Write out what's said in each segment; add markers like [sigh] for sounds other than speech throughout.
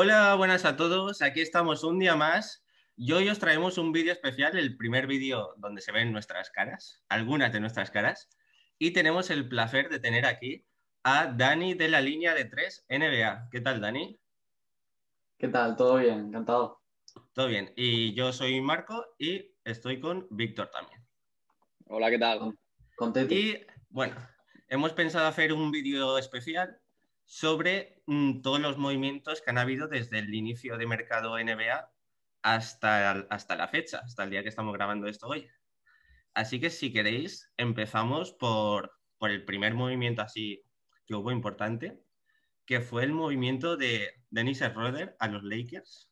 Hola, buenas a todos. Aquí estamos un día más y hoy os traemos un vídeo especial, el primer vídeo donde se ven nuestras caras, algunas de nuestras caras, y tenemos el placer de tener aquí a Dani de la línea de 3 NBA. ¿Qué tal, Dani? ¿Qué tal? ¿Todo bien? Encantado. Todo bien. Y yo soy Marco y estoy con Víctor también. Hola, ¿qué tal? Contento. Y bueno, hemos pensado hacer un vídeo especial sobre mm, todos los movimientos que han habido desde el inicio de mercado NBA hasta, hasta la fecha, hasta el día que estamos grabando esto hoy. Así que si queréis, empezamos por, por el primer movimiento así que hubo importante, que fue el movimiento de Dennis Schroeder a los Lakers.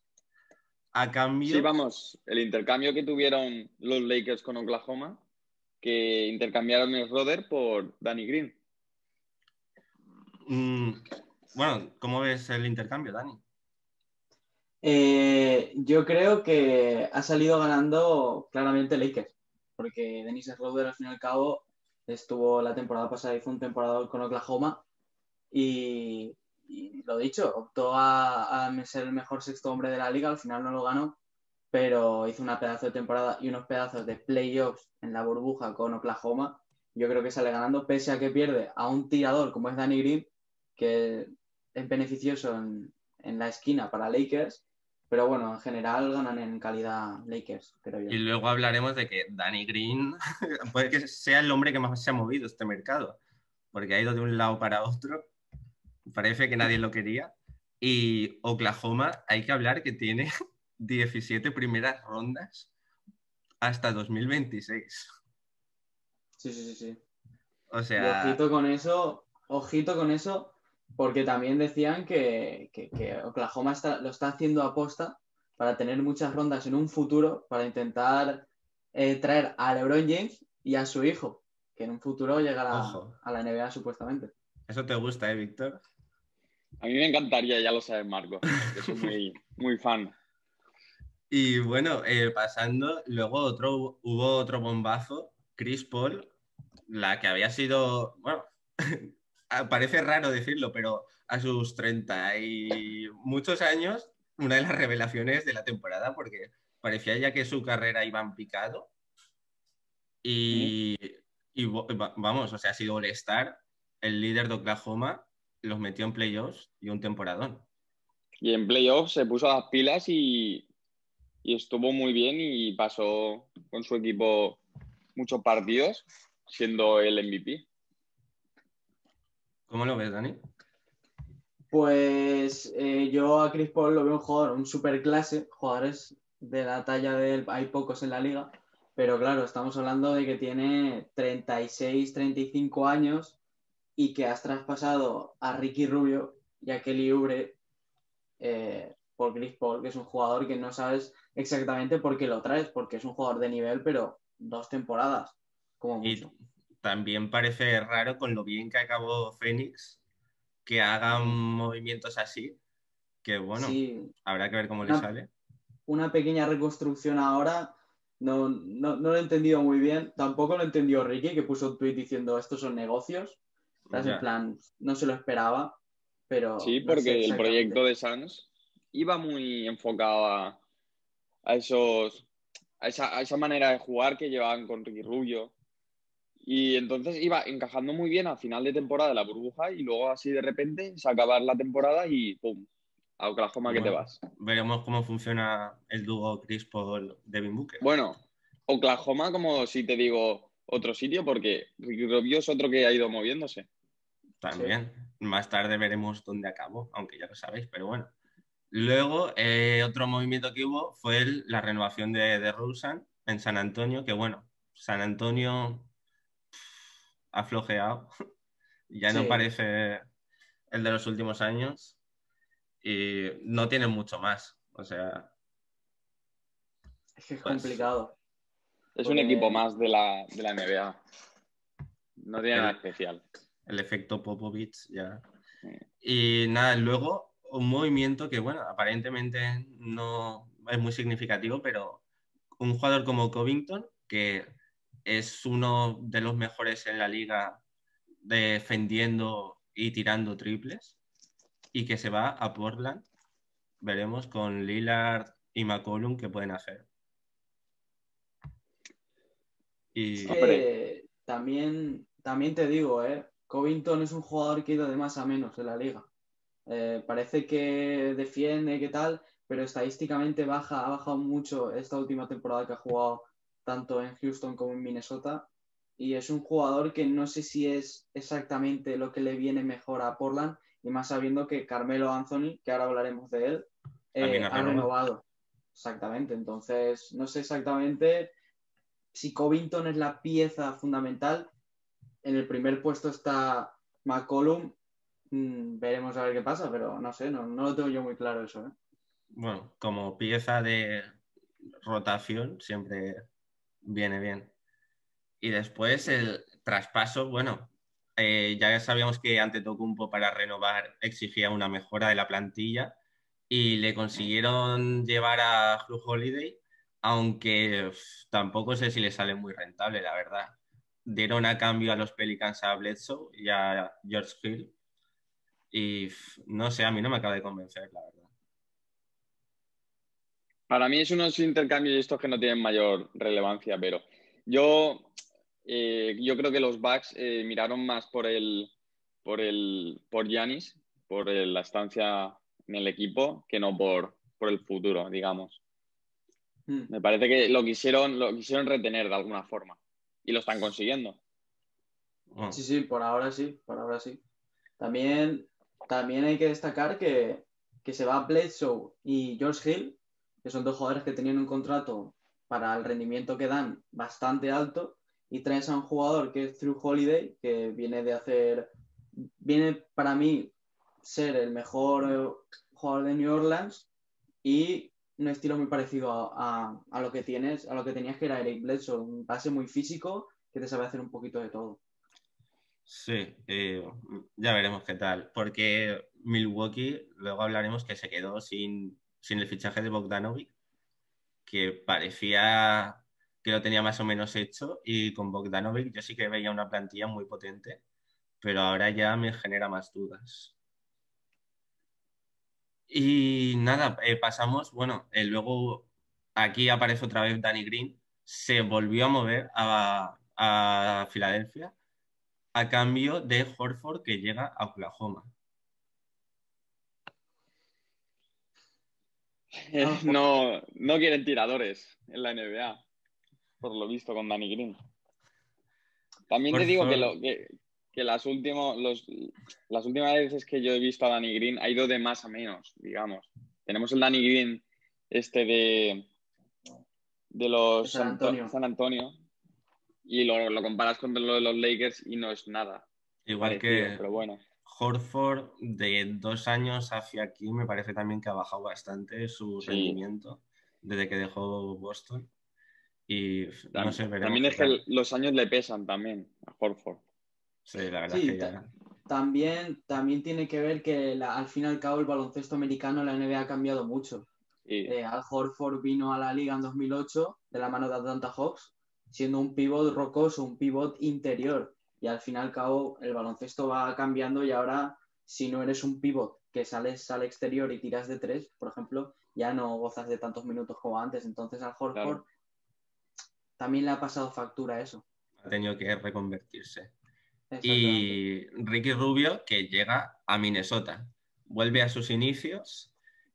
A cambio... Sí, vamos, el intercambio que tuvieron los Lakers con Oklahoma, que intercambiaron el Schroeder por Danny Green. Mm, bueno, ¿cómo ves el intercambio, Dani? Eh, yo creo que ha salido ganando claramente Lakers, porque Dennis Schroeder al fin y al cabo estuvo la temporada pasada, hizo un temporada con Oklahoma y, y lo dicho, optó a, a, ser el mejor sexto hombre de la liga, al final no lo ganó, pero hizo una pedazo de temporada y unos pedazos de playoffs en la burbuja con Oklahoma. Yo creo que sale ganando, pese a que pierde a un tirador como es Danny Green, que es beneficioso en, en la esquina para Lakers, pero bueno, en general ganan en calidad Lakers, creo yo. Y luego hablaremos de que Danny Green [laughs] puede que sea el hombre que más se ha movido este mercado, porque ha ido de un lado para otro. Parece que nadie lo quería. Y Oklahoma, hay que hablar que tiene [laughs] 17 primeras rondas hasta 2026. Sí, sí, sí, sí. O sea. Y ojito con eso, ojito con eso, porque también decían que, que, que Oklahoma está, lo está haciendo a posta para tener muchas rondas en un futuro, para intentar eh, traer a LeBron James y a su hijo, que en un futuro llegará Ojo. a la NBA supuestamente. Eso te gusta, ¿eh, Víctor? A mí me encantaría, ya lo sabes, Marco, que soy muy, muy fan. Y bueno, eh, pasando, luego otro, hubo otro bombazo, Chris Paul, la que había sido, bueno, [laughs] parece raro decirlo, pero a sus 30 y muchos años, una de las revelaciones de la temporada, porque parecía ya que su carrera iba en picado. Y, y vamos, o sea, ha sido All-Star, el líder de Oklahoma, los metió en playoffs y un temporadón. Y en playoffs se puso las pilas y, y estuvo muy bien y pasó con su equipo muchos partidos, siendo el MVP. ¿Cómo lo ves, Dani? Pues eh, yo a Chris Paul lo veo un jugador, un super clase, jugadores de la talla de él, hay pocos en la liga, pero claro, estamos hablando de que tiene 36, 35 años y que has traspasado a Ricky Rubio y a Kelly Oubre eh, por Chris Paul, que es un jugador que no sabes exactamente por qué lo traes, porque es un jugador de nivel, pero dos temporadas, como mucho. Y también parece raro con lo bien que acabó Phoenix que hagan movimientos así, que bueno, sí. habrá que ver cómo una, le sale. Una pequeña reconstrucción ahora, no, no, no, lo he entendido muy bien, tampoco lo entendió Ricky, que puso un tweet diciendo estos son negocios, en plan, no se lo esperaba, pero... Sí, porque no sé el proyecto de Suns iba muy enfocado a, a esos... A esa, a esa manera de jugar que llevaban con Ricky Rubio, y entonces iba encajando muy bien al final de temporada la burbuja y luego así de repente se acabar la temporada y ¡pum! A Oklahoma bueno, que te vas. Veremos cómo funciona el dúo Chris Paul Devin Booker. Bueno, Oklahoma como si te digo otro sitio porque Ricky Rubio es otro que ha ido moviéndose. También. Sí. Más tarde veremos dónde acabó, aunque ya lo sabéis, pero bueno. Luego, eh, otro movimiento que hubo fue el, la renovación de, de Rosen en San Antonio, que bueno, San Antonio ha flojeado. [laughs] ya no parece el de los últimos años. Y no tiene mucho más. O sea. Es que es pues, complicado. Es un equipo más de la, de la NBA. No tiene el, nada especial. El efecto Popovich, ya. Y nada, luego un movimiento que, bueno, aparentemente no es muy significativo, pero un jugador como Covington, que es uno de los mejores en la liga defendiendo y tirando triples y que se va a Portland veremos con Lillard y McCollum qué pueden hacer. Y... también, también te digo, ¿eh? Covington es un jugador que ido de más a menos en la liga. Eh, parece que defiende, que tal, pero estadísticamente baja, ha bajado mucho esta última temporada que ha jugado tanto en Houston como en Minnesota. Y es un jugador que no sé si es exactamente lo que le viene mejor a Portland, y más sabiendo que Carmelo Anthony, que ahora hablaremos de él, eh, ha renovado. Exactamente, entonces no sé exactamente si Covington es la pieza fundamental. En el primer puesto está McCollum, mm, veremos a ver qué pasa, pero no sé, no, no lo tengo yo muy claro eso. ¿eh? Bueno, como pieza de rotación siempre viene bien. Y después el traspaso, bueno, eh, ya sabíamos que ante Tocumpo para renovar exigía una mejora de la plantilla y le consiguieron llevar a Hugh Holiday, aunque tampoco sé si le sale muy rentable, la verdad. Dieron a cambio a los Pelicans a Bledsoe y a George Hill y no sé, a mí no me acaba de convencer, la verdad. Para mí es unos intercambios estos que no tienen mayor relevancia, pero yo eh, yo creo que los Bucks eh, miraron más por el por el por Giannis, por la estancia en el equipo, que no por, por el futuro, digamos. Hmm. Me parece que lo quisieron, lo quisieron retener de alguna forma y lo están consiguiendo. Sí, sí, por ahora sí, por ahora sí. También, también hay que destacar que, que se va Bledsoe y George Hill, que son dos jugadores que tenían un contrato para el rendimiento que dan bastante alto y traes a un jugador que es True Holiday, que viene de hacer, viene para mí ser el mejor eh, jugador de New Orleans y un estilo muy parecido a, lo que tienes, a lo que tenías que era Eric Bledsoe, un base muy físico que te sabe hacer un poquito de todo. Sí, eh, ya veremos qué tal, porque Milwaukee, luego hablaremos que se quedó sin, sin el fichaje de Bogdanovic, que parecía que lo tenía más o menos hecho y con Bogdanovic yo sí que veía una plantilla muy potente, pero ahora ya me genera más dudas. Y nada, eh, pasamos, bueno, eh, luego aquí aparece otra vez Danny Green, se volvió a mover a, a Filadelfia a cambio de Horford que llega a Oklahoma. [laughs] no, no quieren tiradores en la NBA por lo visto, con Danny Green. También te digo que, lo, que, las, últimos, las últimas veces que yo he visto a Danny Green ha ido de más a menos, digamos. Tenemos el Danny Green este de, de los San Antonio. San Antonio y lo, lo, comparas con lo de los Lakers y no es nada. Igual que pero bueno. Horford de dos años hacia aquí me parece también que ha bajado bastante su rendimiento desde que dejó Boston. Y no sé, También es que los años le pesan también a Horford. Sí, la verdad que ya... También, también tiene que ver que al fin y al cabo el baloncesto americano, la NBA ha cambiado mucho. Eh, Al Horford vino a la liga en 2008 de la mano de Atlanta Hawks, siendo un pivot rocoso, un pivot interior. Y al fin y al cabo el baloncesto va cambiando y ahora si no eres un pivot que sales al exterior y tiras de tres, por ejemplo, ya no gozas de tantos minutos como antes. Entonces al Horford también le ha pasado factura eso. Ha tenido que reconvertirse. Y Ricky Rubio, que llega a Minnesota, vuelve a sus inicios.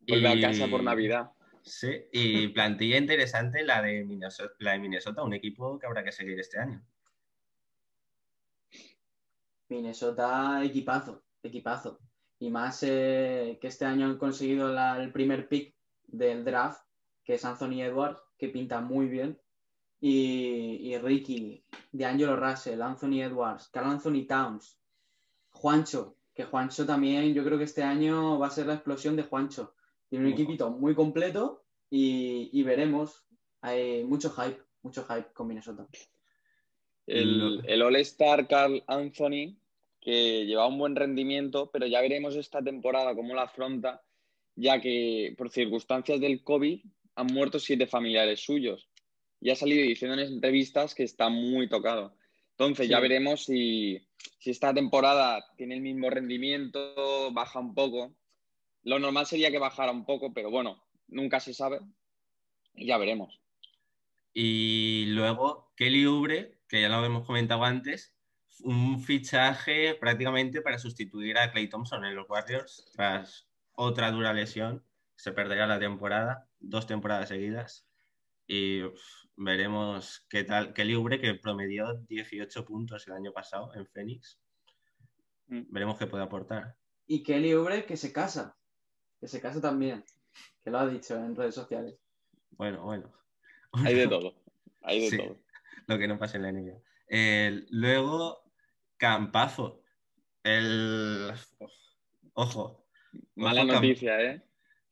Vuelve a casa por Navidad. Sí, y plantilla interesante la de, Minnesota, la de Minnesota, un equipo que habrá que seguir este año. Minnesota, equipazo, equipazo. Y más eh, que este año han conseguido el primer pick del draft, que es Anthony Edwards, que pinta muy bien y, Ricky, de Angelo Russell, Anthony Edwards, Carl Anthony Towns, Juancho, que Juancho también, yo creo que este año va a ser la explosión de Juancho. Tiene un equipito muy completo y, veremos. Hay mucho hype, mucho hype con Minnesota. El, el All-Star Carl Anthony, que lleva un buen rendimiento, pero ya veremos esta temporada cómo la afronta, ya que por circunstancias del COVID han muerto siete familiares suyos y ha salido diciendo en entrevistas que está muy tocado. Entonces ya veremos si, esta temporada tiene el mismo rendimiento, baja un poco, Lo normal sería que bajara un poco, pero bueno, nunca se sabe. Y ya veremos. Y luego Kelly Oubre, que ya lo hemos comentado antes, un fichaje prácticamente para sustituir a Clay Thompson en los Warriors tras otra dura lesión. Se perderá la temporada, dos temporadas seguidas. Y veremos qué tal. Kelly Oubre, que promedió 18 puntos el año pasado en Phoenix. Mm. Veremos qué puede aportar. Y Kelly Oubre, que se casa. Que se casa también. Que lo ha dicho en redes sociales. Bueno, bueno. Hay de [laughs] todo. Hay de todo. Lo que no pasa en la NBA. luego, Campazo. El. Ojo. Mala noticia, ¿eh?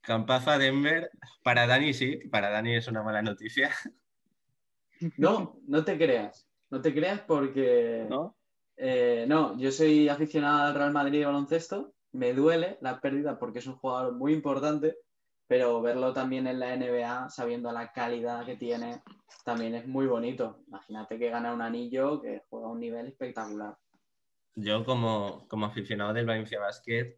Campazo a Denver. Para Dani sí, para Dani es una mala noticia. [laughs] No, no te creas. No te creas porque. ¿No? Eh, no, yo soy aficionado al Real Madrid de baloncesto. Me duele la pérdida porque es un jugador muy importante pero verlo también en la NBA, sabiendo la calidad que tiene, también es muy bonito. Imagínate que gana un anillo que juega a un nivel espectacular. Yo como, aficionado del Valencia Basket,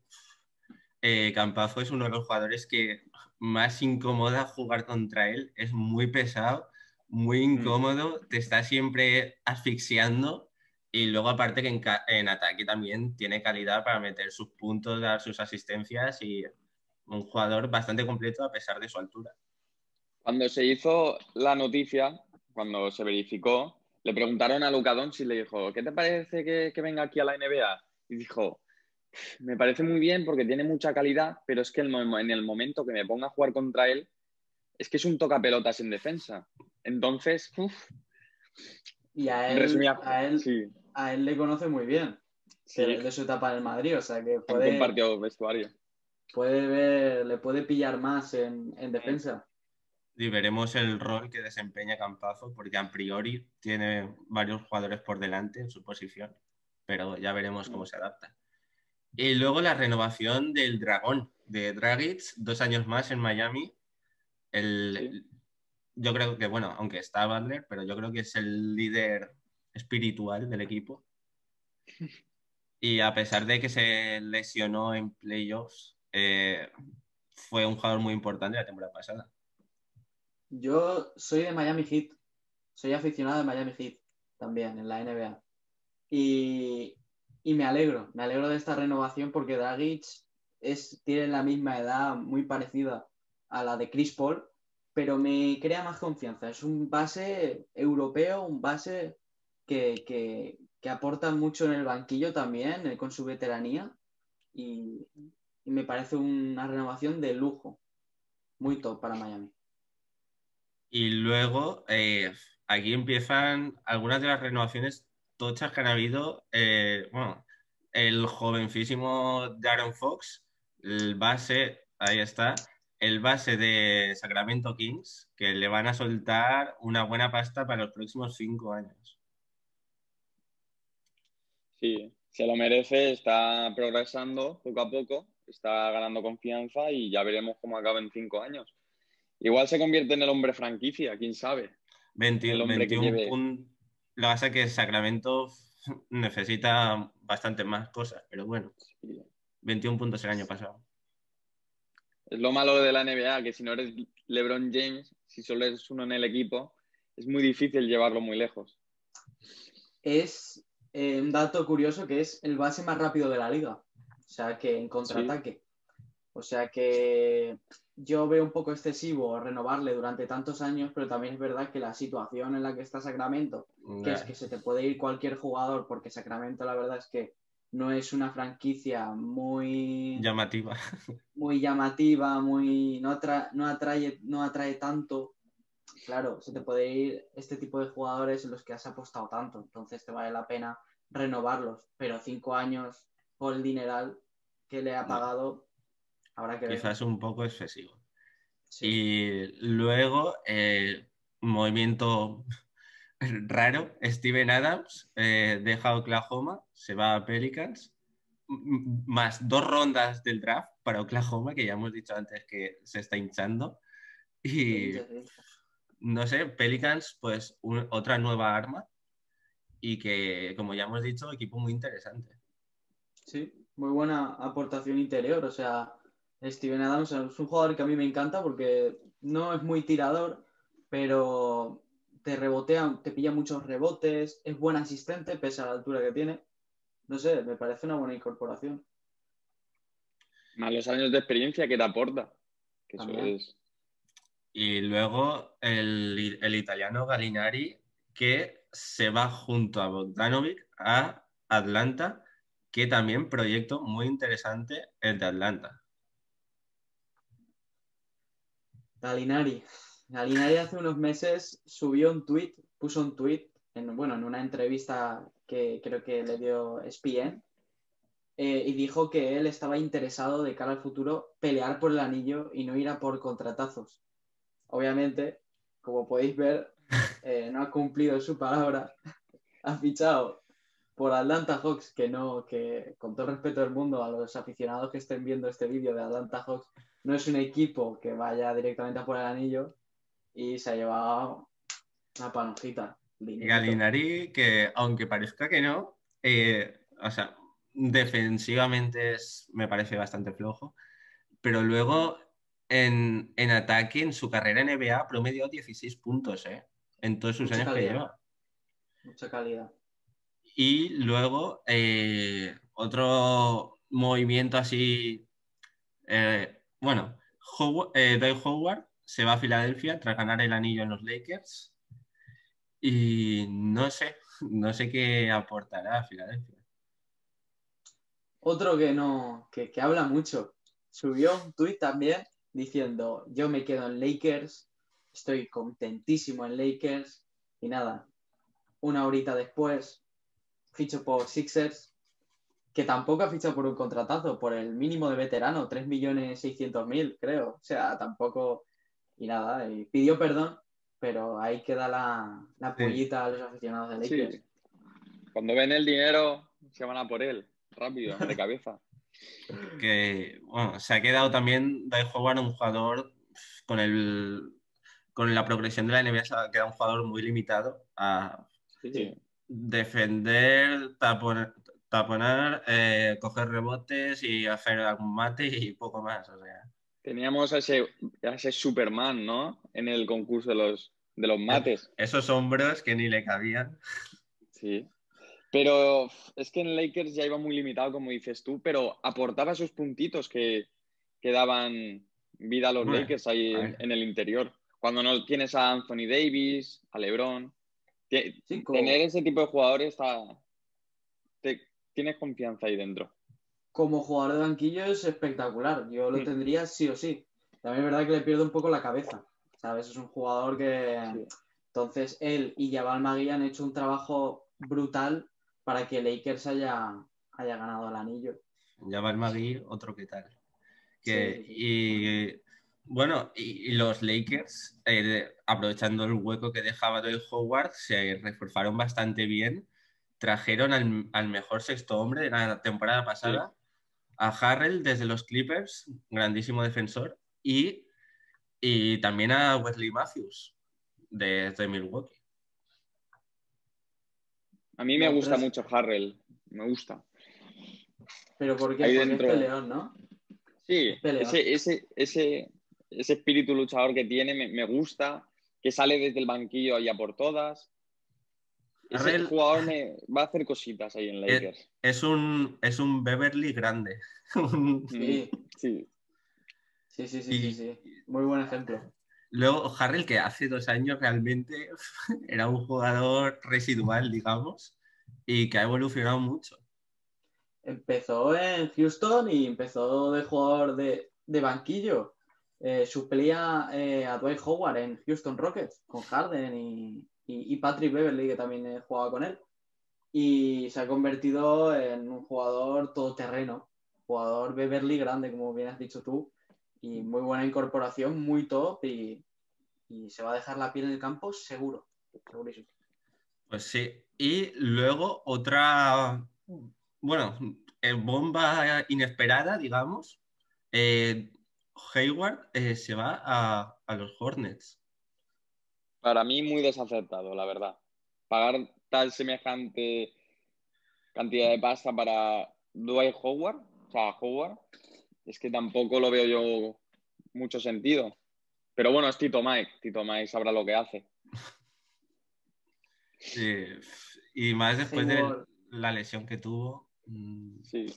eh, Campazo es uno de los jugadores que más incomoda jugar contra él. Es muy pesado, muy mm. incómodo, te está siempre asfixiando y luego aparte que en, en, ataque también tiene calidad para meter sus puntos, dar sus asistencias y un jugador bastante completo a pesar de su altura. Cuando se hizo la noticia, cuando se verificó, le preguntaron a Luca Doncic y le dijo, ¿qué te parece que, venga aquí a la NBA? Y dijo, me parece muy bien porque tiene mucha calidad, pero es que en el momento que me ponga a jugar contra él, es que es un tocapelotas en defensa. Entonces, uff. Y a él, a, él, a él le conoce muy bien. De su etapa en el Madrid, o sea que puede... compartido vestuario puede ver, le puede pillar más en, defensa. Y veremos el rol que desempeña Campazo, porque a priori tiene varios jugadores por delante en su posición, pero ya veremos cómo se adapta. Y luego la renovación del Dragón, de Dragic, dos años más en Miami. El, Yo creo que, bueno, aunque está Butler, pero yo creo que es el líder espiritual del equipo. [laughs] Y a pesar de que se lesionó en playoffs, eh, fue un jugador muy importante la temporada pasada. Yo soy de Miami Heat, soy aficionado de Miami Heat también en la NBA. Y, me alegro, me alegro de esta renovación porque Dragic es, tiene la misma edad, muy parecida a la de Chris Paul, pero me crea más confianza. Es un base europeo, un base que, que aporta mucho en el banquillo también, eh, con su veteranía. Y, y me parece una renovación de lujo. Muy top para Miami. Y luego, eh, aquí empiezan algunas de las renovaciones tochas que han habido. Eh, bueno, el jovencísimo Darren Fox, el base, ahí está, el base de Sacramento Kings, que le van a soltar una buena pasta para los próximos cinco años. Sí, se lo merece, está progresando poco a poco está ganando confianza y ya veremos cómo acaba en cinco años. Igual se convierte en el hombre franquicia, quién sabe. 21 Lo que pasa es que Sacramento [laughs] necesita bastante más cosas, pero bueno, 21 puntos el año pasado. Es lo malo de la NBA, que si no eres LeBron James, si solo eres uno en el equipo, es muy difícil llevarlo muy lejos. Es eh, un dato curioso que es el base más rápido de la liga. O sea, que en contraataque. O sea que yo veo un poco excesivo renovarle durante tantos años, pero también es verdad que la situación en la que está Sacramento, que es que se te puede ir cualquier jugador, porque Sacramento la verdad es que no es una franquicia muy llamativa. Muy llamativa, muy no, no, atrae, no atrae tanto. Claro, se te puede ir este tipo de jugadores en los que has apostado tanto, entonces te vale la pena renovarlos, pero cinco años por el dineral que le ha pagado, que Quizás un poco excesivo. Y luego, eh, movimiento [laughs] raro, Steven Adams eh, deja Oklahoma, se va a Pelicans, más dos rondas del draft para Oklahoma, que ya hemos dicho antes que se está hinchando. Y no sé, Pelicans, pues otra nueva arma y que, como ya hemos dicho, equipo muy interesante. Sí, muy buena aportación interior. O sea, Steven Adams es un jugador que a mí me encanta porque no es muy tirador, pero te rebotea, te pilla muchos rebotes, es buen asistente pese a la altura que tiene. No sé, me parece una buena incorporación. Más los años de experiencia que te aporta. Que eso También. es. Y luego el, el italiano Gallinari, que se va junto a Bogdanovic a Atlanta, que también proyecto muy interesante el de Atlanta. Galinari. Galinari hace unos meses subió un tweet, puso un tweet, en, bueno, en una entrevista que creo que le dio ESPN, eh, y dijo que él estaba interesado de cara al futuro pelear por el anillo y no ir a por contratazos. Obviamente, como podéis ver, [laughs] eh, no ha cumplido su palabra. ha fichado por Atlanta Hawks, que no, que con todo el respeto del mundo a los aficionados que estén viendo este vídeo de Atlanta Hawks, no es un equipo que vaya directamente a por el anillo y se ha llevado una panojita. Gallinari, que aunque parezca que no, eh, o sea, defensivamente es- me parece bastante flojo, pero luego en, en ataque, en su carrera en NBA, ha promediado 16 puntos, ¿eh? En todos sus Mucha años que lleva. Mucha calidad. Y luego eh, otro movimiento así, eh, bueno, Howard, eh, Howard se va a Filadelfia tras ganar el anillo en los Lakers y no sé, no sé qué aportará a Filadelfia. Otro que no, que, que habla mucho. Subió un tuit también diciendo, yo me quedo en Lakers, estoy contentísimo en Lakers, y nada, una horita después, ficho por Sixers, que tampoco ha fichado por un contratazo, por el mínimo de veterano, 3.600.000, creo. O sea, tampoco, y nada, y pidió perdón, pero ahí queda la, la Sí. pollita a los aficionados de Lakers. Sí. Cuando ven el dinero, se van a por él. Rápido, de cabeza. [laughs] que bueno, se ha quedado también Dwight Howard un jugador con el con la progresión de la NBA se ha quedado un jugador muy limitado a Sí. defender, tapon- taponar, eh, coger rebotes y hacer algún mate y poco más. O sea, Teníamos a ese, a ese Superman, ¿no? En el concurso de los, de los mates. [laughs] esos hombros que ni le cabían. Sí. Pero es que en Lakers ya iba muy limitado, como dices tú, pero aportaba esos puntitos que, que daban vida a los Bueno, Lakers ahí en, en el interior. Cuando no tienes a Anthony Davis, a LeBron, tener ese tipo de jugadores está, tienes confianza ahí dentro. como jugador de banquillo es espectacular. Yo lo Mm. tendría sí o sí. También es verdad que le pierde un poco la cabeza. ¿Sabes? Es un jugador que. Sí. Entonces, él y Jabal Magui han hecho un trabajo brutal para que Lakers haya, haya ganado el anillo. Jabal Magui, otro que tal. Que, Sí. Y bueno, y, y los Lakers, eh, aprovechando el hueco que dejaba Dwight Howard, se reforzaron bastante bien. Trajeron al, al mejor sexto hombre de la temporada pasada, a Harrell desde los Clippers, grandísimo defensor, y, y también a Wesley Matthews desde Milwaukee. A mí me No, gusta mucho Harrell, me gusta. Pero porque, Ahí porque dentro. es peleón, ¿no? Sí, ese, ese, ese, ese espíritu luchador que tiene me, me gusta, que sale desde el banquillo y a por todas. Ese Harrell- jugador me va a hacer cositas ahí en Lakers. Es un, es un Beverly grande. [laughs] Sí. Sí. Sí, sí, sí, Y- sí, sí. Muy buen ejemplo. Luego, Harrell, que hace dos años realmente [laughs] era un jugador residual, digamos, y que ha evolucionado mucho. Empezó en Houston y empezó de jugador de, de banquillo. Eh, suplía eh, a Dwight Howard en Houston Rockets con Harden y, y- Patrick Beverly, que también jugaba con él. Y se ha convertido en un jugador todoterreno, jugador Beverly grande, como bien has dicho tú, y muy buena incorporación, muy top y, y se va a dejar la piel en el campo seguro, segurísimo. Pues sí. Y luego otra, bueno, eh, bomba inesperada, digamos. Eh, Hayward eh, se va a, a los Hornets. Para mí muy desacertado, la verdad. Pagar tal semejante cantidad de pasta para Dwight Howard, o sea, Howard, es que tampoco lo veo yo mucho sentido. Pero bueno, es Tito Mike. Tito Mike sabrá lo que hace. Sí. Y más después de la lesión que tuvo. Mm. Sí.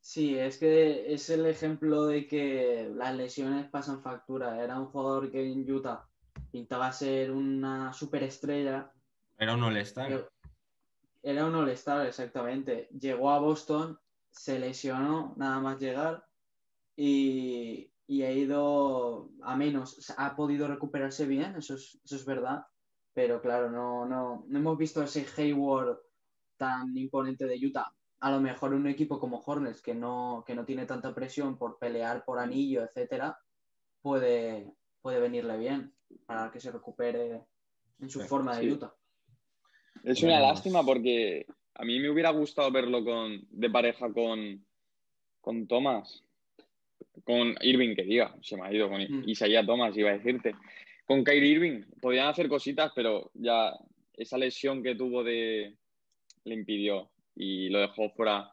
Sí, es que es el ejemplo de que las lesiones pasan factura. Era un jugador que en Utah pintaba ser una superestrella. Era un All-Star. Era un All-Star, exactamente. Llegó a Boston, se lesionó nada más llegar y, ha ido a menos. Ha podido recuperarse bien, eso es, eso es verdad. Pero claro, no, no, no hemos visto ese Hayward tan imponente de Utah. A lo mejor un equipo como Hornets, que no, que no tiene tanta presión por pelear por anillo, etcétera, puede, puede venirle bien para que se recupere en su forma de Utah. Es una lástima porque a mí me hubiera gustado verlo con, de pareja con, con Thomas. Con Irving, que diga, se me ha ido con mm. Isaiah Thomas, iba a decirte. Con Kyrie Irving podían hacer cositas, pero ya esa lesión que tuvo de, le impidió y lo dejó fuera.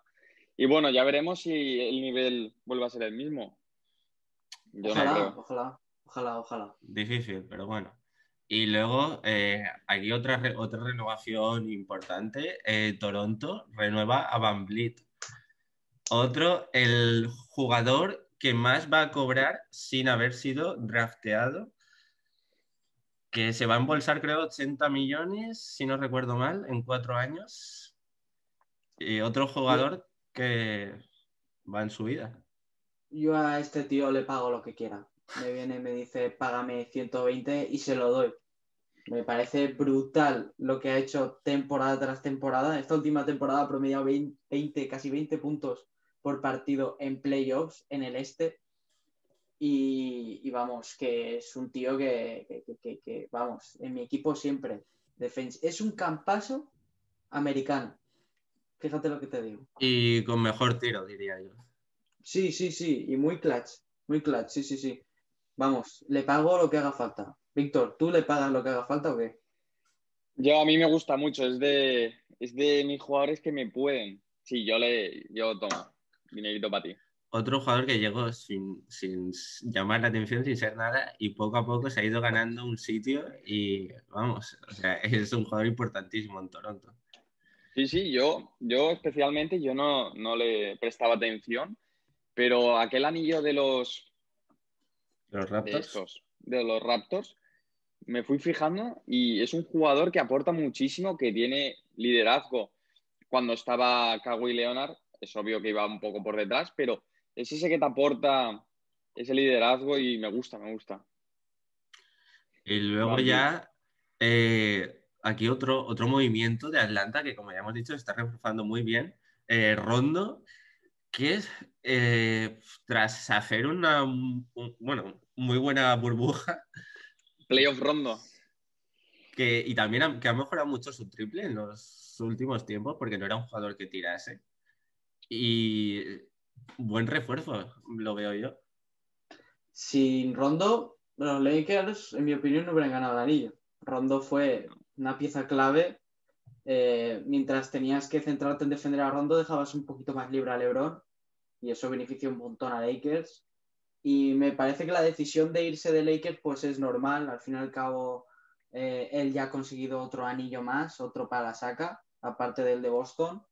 Y bueno, ya veremos si el nivel vuelve a ser el mismo. ojalá, ojalá, ojalá, ojalá. Difícil, pero bueno. Y luego eh, hay otra, otra renovación importante. Eh, Toronto renueva a Van Vliet. Otro, el jugador que más va a cobrar sin haber sido drafteado, que se va a embolsar creo 80 millones, si no recuerdo mal, en cuatro años. Y otro jugador que va en su vida. Yo a este tío le pago lo que quiera. Me viene y me dice, págame 120 y se lo doy. Me parece brutal lo que ha hecho temporada tras temporada. Esta última temporada ha promediado 20, casi 20 puntos por partido en playoffs en el este. Y, vamos, que es un tío que, que, vamos, en mi equipo siempre. Es un campazo americano. Fíjate lo que te digo. Y con mejor tiro, diría yo. Sí, sí, sí. Y muy clutch. Muy clutch, sí, sí, sí. Vamos, le pago lo que haga falta. Víctor, ¿tú le pagas lo que haga falta o qué? Yo a mí me gusta mucho. Es de, es de mis jugadores que me pueden. Sí, yo le. Yo tomo. Dinerito para ti. Otro jugador que llegó sin, sin llamar la atención, sin ser nada, y poco a poco se ha ido ganando un sitio y vamos, o sea, [laughs] es un jugador importantísimo en Toronto. Sí, sí, yo, yo especialmente yo no, no le prestaba atención, pero aquel anillo de los, ¿De los Raptors, de, los Raptors, me fui fijando y es un jugador que aporta muchísimo, que tiene liderazgo. Cuando estaba Kawhi Leonard, es obvio que iba un poco por detrás, pero es ese que te aporta ese liderazgo y me gusta, me gusta. Y luego ya eh, aquí otro, otro movimiento de Atlanta que, como ya hemos dicho, está reforzando muy bien. Eh, Rondo, que es, eh, tras hacer una bueno, muy buena burbuja. Playoff Rondo. Que, y también ha, que ha mejorado mucho su triple en los últimos tiempos, porque no era un jugador que tirase. Y buen refuerzo, lo veo yo. Sin Rondo, los Lakers, en mi opinión, no hubieran ganado el anillo. Rondo fue una pieza clave. Eh, mientras tenías que centrarte en defender a Rondo, dejabas un poquito más libre a LeBron y eso beneficia un montón a Lakers. Y me parece que la decisión de irse de Lakers pues es normal. Al fin y al cabo, eh, él ya ha conseguido otro anillo más, otro para la saca, aparte del de Boston.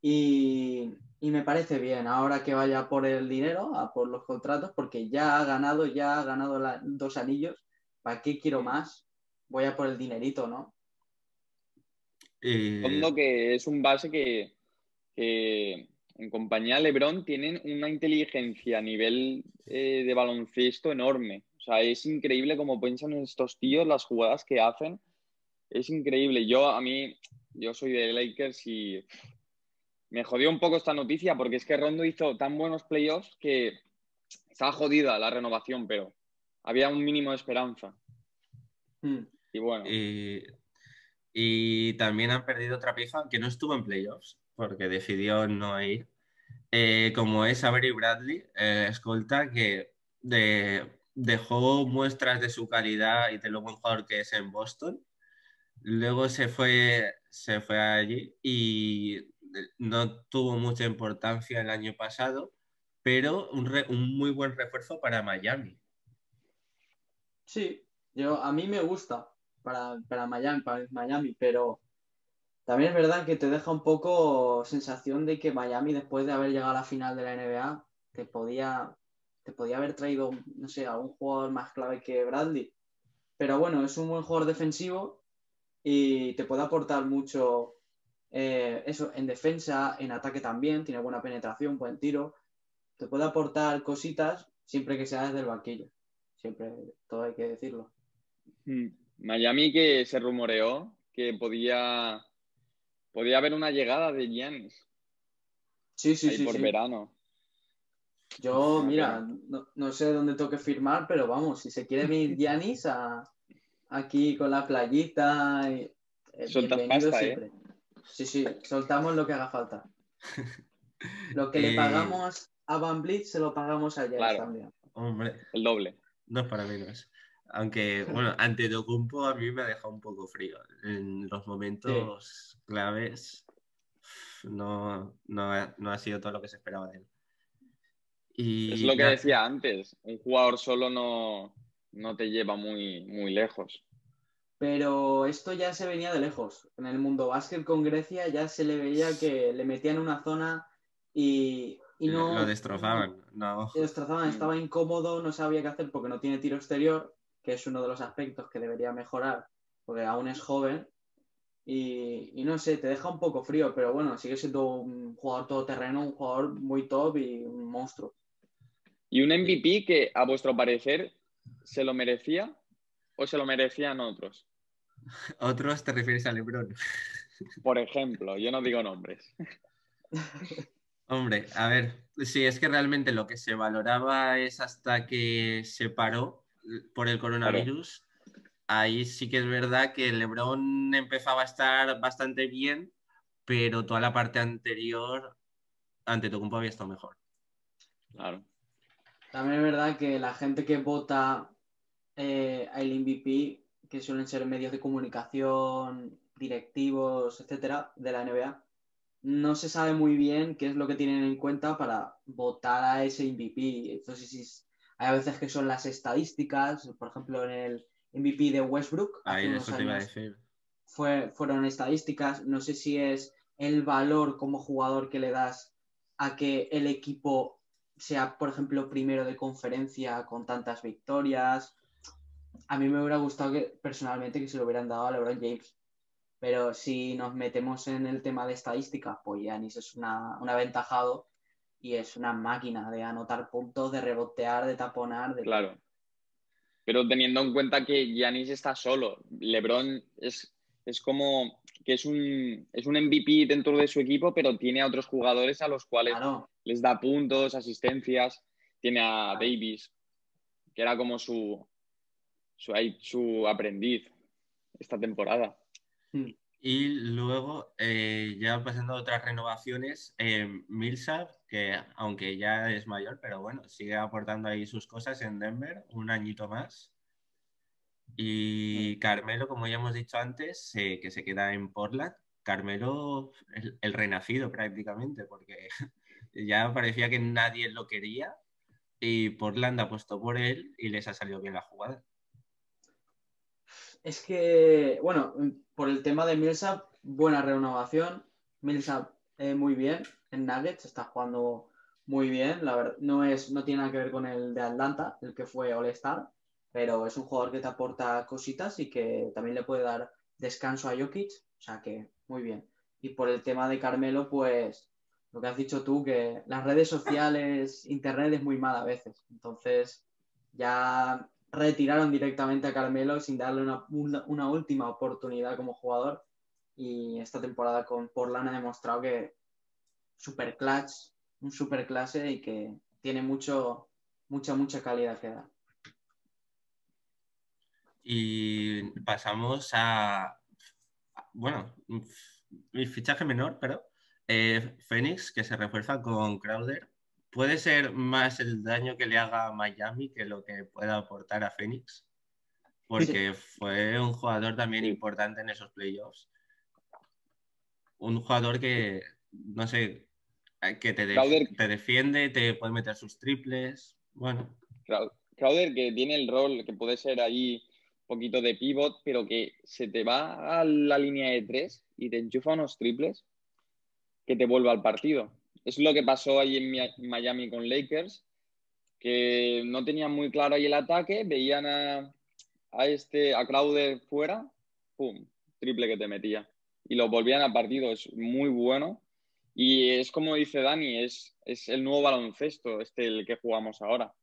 Y, me parece bien ahora que vaya por el dinero, a por los contratos, porque ya ha ganado, ya ha ganado dos anillos. ¿Para qué quiero más? Voy a por el dinerito, ¿no? Eh... que es un base que, en compañía LeBron tienen una inteligencia a nivel eh, de baloncesto enorme. O sea, es increíble cómo piensan estos tíos, las jugadas que hacen. Es increíble. Yo, a mí, yo soy de Lakers y me jodió un poco esta noticia porque es que Rondo hizo tan buenos playoffs que estaba jodida la renovación, pero había un mínimo de esperanza. Hmm. Y bueno. Y también han perdido otra pieza que no estuvo en playoffs porque decidió no ir, eh, como es Avery Bradley, escolta que dejó muestras de su calidad y de lo buen jugador que es en Boston. Luego se fue, se fue allí y no tuvo mucha importancia el año pasado, pero un, un muy buen refuerzo para Miami. Sí, yo, a mí me gusta para, para, Miami, para Miami, pero también es verdad que te deja un poco sensación de que Miami, después de haber llegado a la final de la NBA, te podía, te podía haber traído, no sé, a un jugador más clave que Bradley. Pero bueno, es un buen jugador defensivo y te puede aportar mucho eh, eso en defensa, en ataque también, tiene buena penetración, buen tiro. Te puede aportar cositas siempre que sea desde el banquillo. Siempre, todo hay que decirlo. Hmm. Miami que se rumoreó que podía, podía haber una llegada de Giannis. Sí, sí, ahí sí. por verano. Yo, mira, no, sé dónde tengo que firmar, pero vamos, si se quiere venir [laughs] Giannis aquí con la playita. Y, Soltas pasta, ¿eh? Sí, sí, soltamos lo que haga falta. [laughs] Lo que le eh, pagamos a Van Blitz se lo pagamos a Giannis también. Hombre. El doble. No es para menos. Aunque, bueno, ante Documpo a mí me ha dejado un poco frío. En los momentos claves no, no, ha, sido todo lo que se esperaba de él. Y, es lo que decía antes, un jugador solo no, no te lleva muy, muy lejos. Pero esto ya se venía de lejos. En el mundo básquet con Grecia ya se le veía que le metían una zona y, y no... Lo destrozaban. No. Lo destrozaban, estaba incómodo, no sabía qué hacer porque no tiene tiro exterior que es uno de los aspectos que debería mejorar, porque aún es joven. Y, no sé, te deja un poco frío, pero bueno, sigue siendo un jugador todoterreno, un jugador muy top y un monstruo. ¿Y un MVP que, a vuestro parecer, se lo merecía o se lo merecían otros? [laughs] Otros te refieres a LeBron. [laughs] Por ejemplo, yo no digo nombres. [laughs] Hombre, a ver, sí, es que realmente lo que se valoraba es hasta que se paró por el coronavirus, ahí sí que es verdad que LeBron empezaba a estar bastante bien, pero toda la parte anterior ante Tocumpo había estado mejor. Claro. También es verdad que la gente que vota eh, al MVP, que suelen ser medios de comunicación, directivos, etcétera, de la NBA, no se sabe muy bien qué es lo que tienen en cuenta para votar a ese MVP. Entonces, si hay a veces que son las estadísticas, por ejemplo, en el MVP de Westbrook. Ahí eso te iba a decir. Fue, fueron estadísticas. No sé si es el valor como jugador que le das a que el equipo sea, por ejemplo, primero de conferencia con tantas victorias. A mí me hubiera gustado que personalmente que se lo hubieran dado a LeBron James. Pero si nos metemos en el tema de estadísticas, pues Yanis es una, un aventajado y es una máquina de anotar puntos, de rebotear, de taponar. De... Claro. Pero teniendo en cuenta que Giannis está solo, LeBron es, es como que es un, es un MVP dentro de su equipo, pero tiene a otros jugadores a los cuales les da puntos, asistencias. Tiene a Davis, que era como su, su, su aprendiz esta temporada. Hmm. Y luego, eh, ya pasando a otras renovaciones, eh, Millsap, que aunque ya es mayor, pero bueno, sigue aportando ahí sus cosas en Denver, un añito más. Y Carmelo, como ya hemos dicho antes, eh, que se queda en Portland. Carmelo, el, el, renacido prácticamente, porque [laughs] ya parecía que nadie lo quería y Portland apostó por él y les ha salido bien la jugada. Es que, bueno, por el tema de Millsap, buena renovación. Millsap eh, muy bien en Nuggets, está jugando muy bien. La verdad, no, es, no tiene nada que ver con el de Atlanta, el que fue All-Star, pero es un jugador que te aporta cositas y que también le puede dar descanso a Jokic, o sea que muy bien. Y por el tema de Carmelo, pues lo que has dicho tú, que las redes sociales, internet es muy mal a veces. Entonces, ya retiraron directamente a Carmelo sin darle una, última oportunidad como jugador. Y esta temporada con Portland ha demostrado que super clutch, un super clase y que tiene mucho, mucha, mucha calidad que dar. Y pasamos a, bueno, mi fichaje menor, pero eh, Phoenix, que se refuerza con Crowder puede ser más el daño que le haga a Miami que lo que pueda aportar a Phoenix, porque fue un jugador también importante en esos playoffs. Un jugador que, no sé, eh, que te, defiende, te puede meter sus triples. Bueno, Crow- Crowder que tiene el rol que puede ser ahí un poquito de pivot, pero que se te va a la línea de tres y te enchufa unos triples que te vuelve al partido. Es lo que pasó ahí en Mi- Miami con Lakers, que no tenían muy claro ahí el ataque, veían a, a este, a Crowder fuera, pum, triple que te metía. Y lo volvían al partido, es muy bueno. Y es como dice Dani, es, es el nuevo baloncesto, este el que jugamos ahora.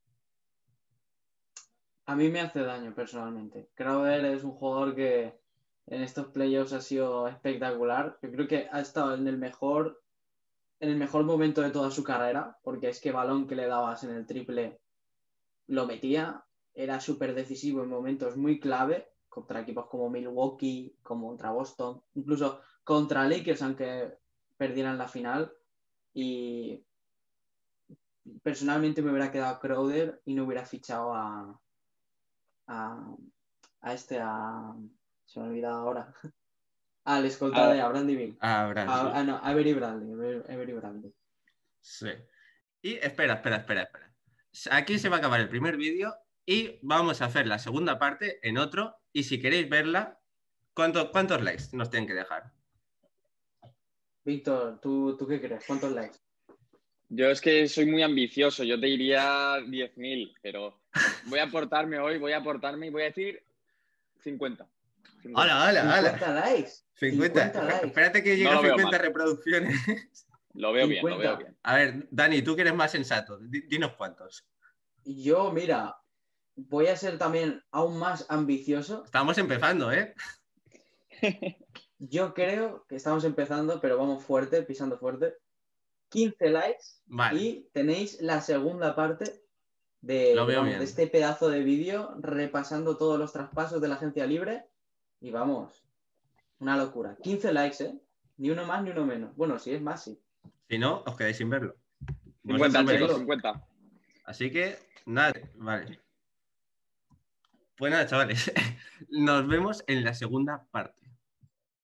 A mí me hace daño personalmente. Crowder es un jugador que en estos playoffs ha sido espectacular. Yo creo que ha estado en el mejor, en el mejor momento de toda su carrera, porque es que balón que le dabas en el triple lo metía. Era súper decisivo en momentos muy clave contra equipos como Milwaukee, como contra Boston, incluso contra Lakers, aunque perdieran la final. Y personalmente me hubiera quedado Crowder y no hubiera fichado a, a, este, a. Se me ha olvidado ahora. Al escolta A- de a Brandy Bill. ahora A, ah, no, a Avery Bradley. Avery- Avery Bradley. sí. Y espera, espera, espera, espera. Aquí se va a acabar el primer vídeo y vamos a hacer la segunda parte en otro. Y si queréis verla, ¿cuánto- ¿cuántos likes nos tienen que dejar? Víctor, ¿tú, ¿tú qué crees? ¿Cuántos likes? Yo es que soy muy ambicioso, yo te diría 10.000, pero voy a aportarme hoy, voy a aportarme y voy a decir 50. 50. ¡Hala, hala, hala! 50 likes. 50. 50 likes. Espérate que llegue No a lo veo 50 mal. reproducciones. [laughs] Lo veo bien, lo 50. veo bien. A ver, Dani, tú que eres más sensato, di- dinos cuántos. Yo, mira, voy a ser también aún más ambicioso. Estamos empezando, ¿eh? [laughs] Yo creo que estamos empezando, pero vamos fuerte, pisando fuerte. 15 likes Vale. y tenéis la segunda parte de este pedazo de vídeo repasando todos los traspasos de la agencia libre. Y vamos, una locura. 15 likes, ¿eh? Ni uno más ni uno menos. Bueno, si es más, sí. Si no, os quedáis sin verlo. 50, Vosotros chicos, veréis. 50. Así que, nada, vale. Pues nada, chavales, [laughs] nos vemos en la segunda parte.